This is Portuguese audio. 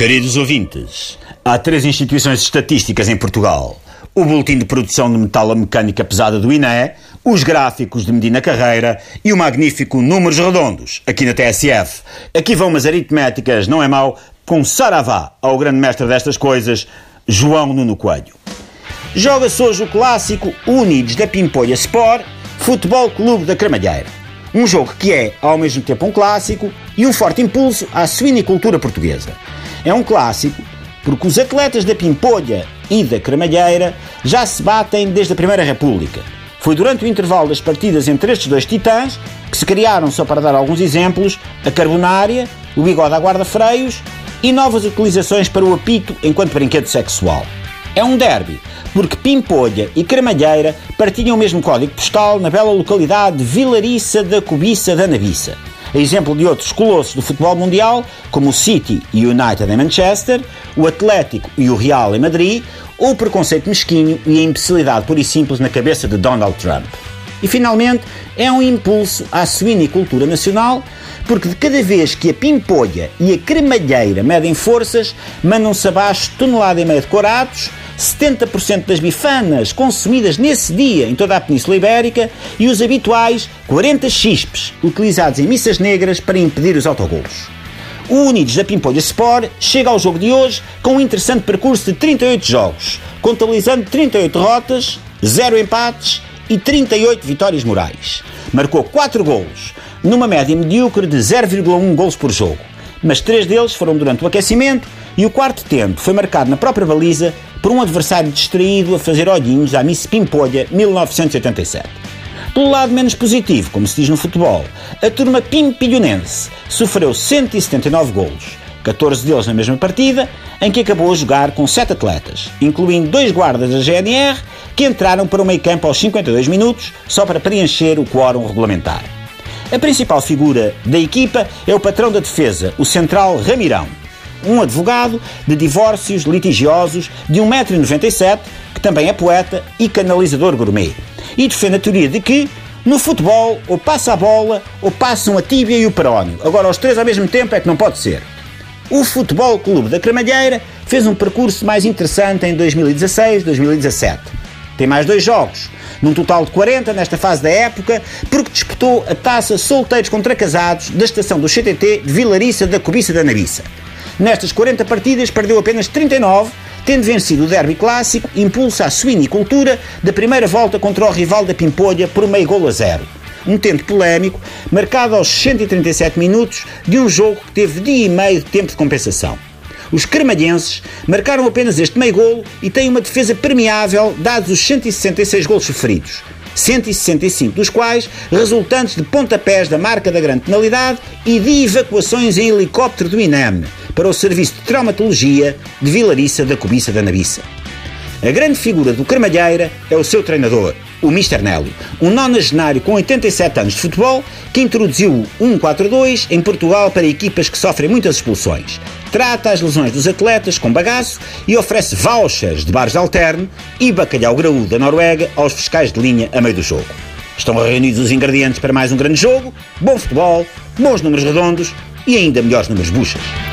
Queridos ouvintes, há três instituições estatísticas em Portugal. O Boletim de Produção de Metalomecânica Pesada do INE, os gráficos de Medina Carreira e o magnífico Números Redondos, aqui na TSF. Aqui vão umas aritméticas, não é mau, com Saravá, ao grande mestre destas coisas, João Nuno Coelho. Joga-se hoje o clássico Unidos da Pimpolha Sport, Futebol Clube da Cremalheira. Um jogo que é, ao mesmo tempo, um clássico e um forte impulso à suinicultura portuguesa. É um clássico porque os atletas da Pimpolha e da Cremalheira já se batem desde a Primeira República. Foi durante o intervalo das partidas entre estes dois titãs que se criaram, só para dar alguns exemplos, a carbonária, o bigode à guarda-freios e novas utilizações para o apito enquanto brinquedo sexual. É um derby, porque Pimpolha e Cremalheira partilham o mesmo código postal na bela localidade de Vilariça da Cobiça da Nabiça a exemplo de outros colossos do futebol mundial, como o City e o United em Manchester, o Atlético e o Real em Madrid, ou o preconceito mesquinho e a imbecilidade pura e simples na cabeça de Donald Trump. E finalmente, é um impulso à suinicultura nacional, porque de cada vez que a pimpolha e a cremalheira medem forças, mandam-se abaixo tonelada e meia de corados, 70% das bifanas consumidas nesse dia em toda a Península Ibérica e os habituais 40 chispes utilizados em missas negras para impedir os autogolos. O Unidos da Pimpolha Sport chega ao jogo de hoje com um interessante percurso de 38 jogos, contabilizando 38 derrotas, 0 empates e 38 vitórias morais. Marcou 4 golos, numa média medíocre de 0,1 golos por jogo, mas três deles foram durante o aquecimento e o quarto tempo foi marcado na própria baliza por um adversário distraído a fazer olhinhos à Miss Pimpolha 1987. Pelo lado menos positivo, como se diz no futebol, a turma pimpilhonense sofreu 179 golos, 14 deles na mesma partida, em que acabou a jogar com 7 atletas, incluindo dois guardas da GNR que entraram para o meio campo aos 52 minutos só para preencher o quórum regulamentar. A principal figura da equipa é o patrão da defesa, o central Ramirão, um advogado de divórcios litigiosos de 1,97m, que também é poeta e canalizador gourmet. E defende a teoria de que, no futebol, ou passa a bola, ou passam a tíbia e o perónio. Agora, os três ao mesmo tempo é que não pode ser. O Futebol Clube da Cremalheira fez um percurso mais interessante em 2016-2017. Tem mais dois jogos, num total de 40 nesta fase da época, porque disputou a taça Solteiros contra Casados da estação do CTT de Vilariça da Cobiça da Nabiça. Nestas 40 partidas, perdeu apenas 39, tendo vencido o derby clássico, impulso à suinicultura da primeira volta contra o rival da Pimpolha por meio gol a zero. Um tento polémico, marcado aos 137 minutos de um jogo que teve dia e meio de tempo de compensação. Os cremalhenses marcaram apenas este meio golo e têm uma defesa permeável, dados os 166 golos sofridos. 165 dos quais resultantes de pontapés da marca da grande penalidade e de evacuações em helicóptero do INEM para o Serviço de Traumatologia de Vilariça da Cobiça da Nabiça. A grande figura do Cremalheira é o seu treinador, o Mr. Nélio, um nonagenário com 87 anos de futebol que introduziu o 1-4-2 em Portugal para equipas que sofrem muitas expulsões. Trata as lesões dos atletas com bagaço e oferece vouchers de bares de alterno e bacalhau graúdo da Noruega aos fiscais de linha a meio do jogo. Estão reunidos os ingredientes para mais um grande jogo, bom futebol, bons números redondos e ainda melhores números buchas.